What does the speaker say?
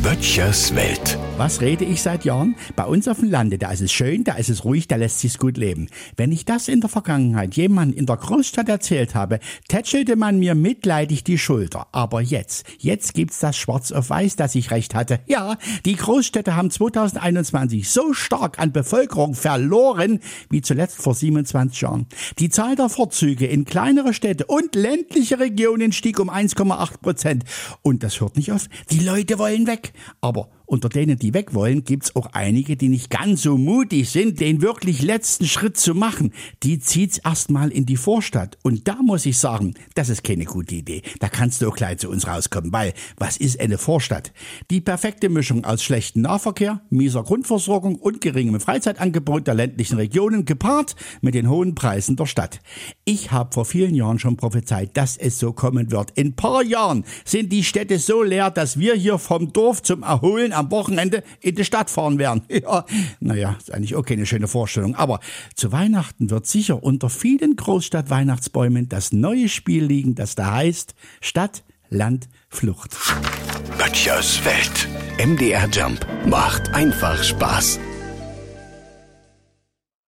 Böttchers Welt. Was rede ich seit Jahren? Bei uns auf dem Lande, da ist es schön, da ist es ruhig, da lässt sich's gut leben. Wenn ich das in der Vergangenheit jemand in der Großstadt erzählt habe, tätschelte man mir mitleidig die Schulter. Aber jetzt, jetzt gibt's das schwarz auf weiß, dass ich recht hatte. Ja, die Großstädte haben 2021 so stark an Bevölkerung verloren, wie zuletzt vor 27 Jahren. Die Zahl der Vorzüge in kleinere Städte und ländliche Regionen stieg um 1,8 Prozent. Und das hört nicht auf. Die Leute wollen weg. Aber unter denen, die weg wollen, gibt's auch einige, die nicht ganz so mutig sind, den wirklich letzten Schritt zu machen. Die zieht's erstmal in die Vorstadt. Und da muss ich sagen, das ist keine gute Idee. Da kannst du auch gleich zu uns rauskommen, weil was ist eine Vorstadt? Die perfekte Mischung aus schlechtem Nahverkehr, mieser Grundversorgung und geringem Freizeitangebot der ländlichen Regionen gepaart mit den hohen Preisen der Stadt. Ich habe vor vielen Jahren schon prophezeit, dass es so kommen wird. In paar Jahren sind die Städte so leer, dass wir hier vom Dorf zum Erholen am Wochenende in die Stadt fahren werden. Ja, naja, ist eigentlich auch keine schöne Vorstellung. Aber zu Weihnachten wird sicher unter vielen Großstadt-Weihnachtsbäumen das neue Spiel liegen, das da heißt Stadt, Land, Flucht. Böttchers Welt. MDR Jump macht einfach Spaß.